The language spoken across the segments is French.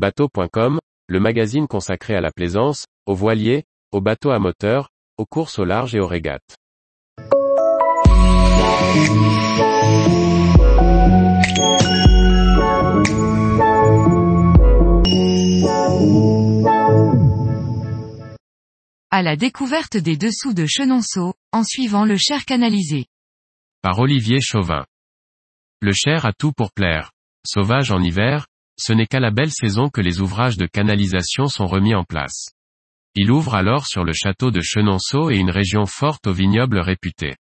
Bateau.com, le magazine consacré à la plaisance, aux voiliers, aux bateaux à moteur, aux courses au large et aux régates. À la découverte des dessous de Chenonceau, en suivant le Cher canalisé. Par Olivier Chauvin. Le Cher a tout pour plaire. Sauvage en hiver, ce n'est qu'à la belle saison que les ouvrages de canalisation sont remis en place. Il ouvre alors sur le château de Chenonceau et une région forte aux vignobles réputés.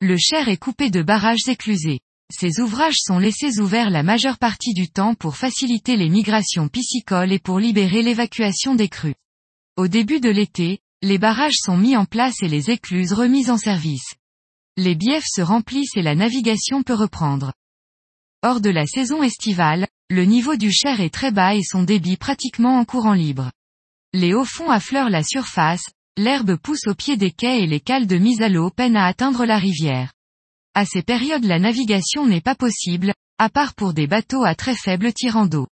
Le Cher est coupé de barrages éclusés. Ces ouvrages sont laissés ouverts la majeure partie du temps pour faciliter les migrations piscicoles et pour libérer l'évacuation des crues. Au début de l'été, les barrages sont mis en place et les écluses remises en service. Les biefs se remplissent et la navigation peut reprendre. Hors de la saison estivale, le niveau du Cher est très bas et son débit pratiquement en courant libre. Les hauts fonds affleurent la surface, l'herbe pousse au pied des quais et les cales de mise à l'eau peinent à atteindre la rivière. À ces périodes la navigation n'est pas possible, à part pour des bateaux à très faible tirant d'eau.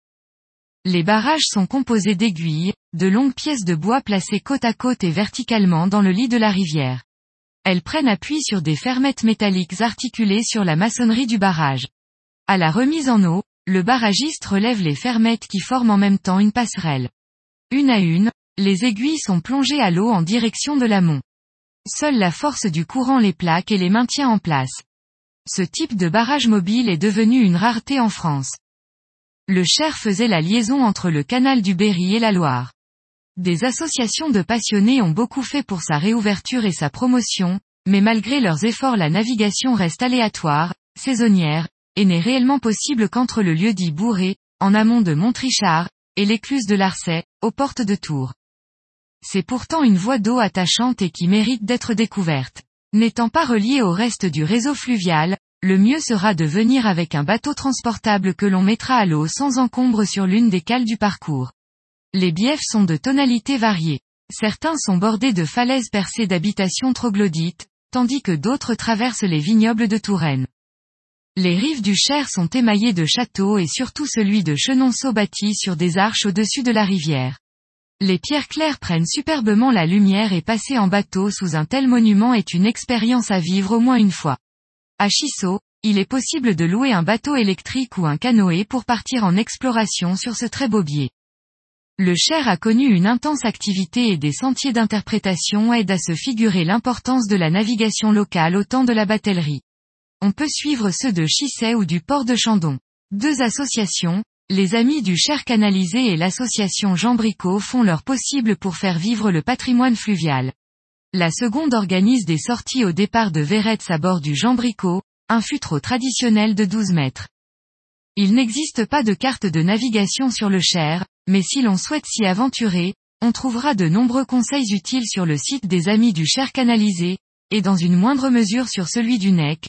Les barrages sont composés d'aiguilles, de longues pièces de bois placées côte à côte et verticalement dans le lit de la rivière. Elles prennent appui sur des fermettes métalliques articulées sur la maçonnerie du barrage. À la remise en eau, le barragiste relève les fermettes qui forment en même temps une passerelle. Une à une, les aiguilles sont plongées à l'eau en direction de l'amont. Seule la force du courant les plaque et les maintient en place. Ce type de barrage mobile est devenu une rareté en France. Le Cher faisait la liaison entre le canal du Berry et la Loire. Des associations de passionnés ont beaucoup fait pour sa réouverture et sa promotion, mais malgré leurs efforts la navigation reste aléatoire, saisonnière, et n'est réellement possible qu'entre le lieu dit Bourré, en amont de Montrichard, et l'écluse de Larçay, aux portes de Tours. C'est pourtant une voie d'eau attachante et qui mérite d'être découverte. N'étant pas reliée au reste du réseau fluvial, le mieux sera de venir avec un bateau transportable que l'on mettra à l'eau sans encombre sur l'une des cales du parcours. Les biefs sont de tonalités variées. Certains sont bordés de falaises percées d'habitations troglodytes, tandis que d'autres traversent les vignobles de Touraine. Les rives du Cher sont émaillées de châteaux et surtout celui de Chenonceau bâti sur des arches au-dessus de la rivière. Les pierres claires prennent superbement la lumière et passer en bateau sous un tel monument est une expérience à vivre au moins une fois. À Chissot, il est possible de louer un bateau électrique ou un canoë pour partir en exploration sur ce très beau biais. Le Cher a connu une intense activité et des sentiers d'interprétation aident à se figurer l'importance de la navigation locale au temps de la batellerie. On peut suivre ceux de Chisset ou du port de Chandon. Deux associations, les Amis du Cher canalisé et l'association Jean font leur possible pour faire vivre le patrimoine fluvial. La seconde organise des sorties au départ de Véretz à bord du Jean Bricot, un futreau traditionnel de 12 mètres. Il n'existe pas de carte de navigation sur le Cher, mais si l'on souhaite s'y aventurer, on trouvera de nombreux conseils utiles sur le site des Amis du Cher canalisé, et dans une moindre mesure sur celui du NEC,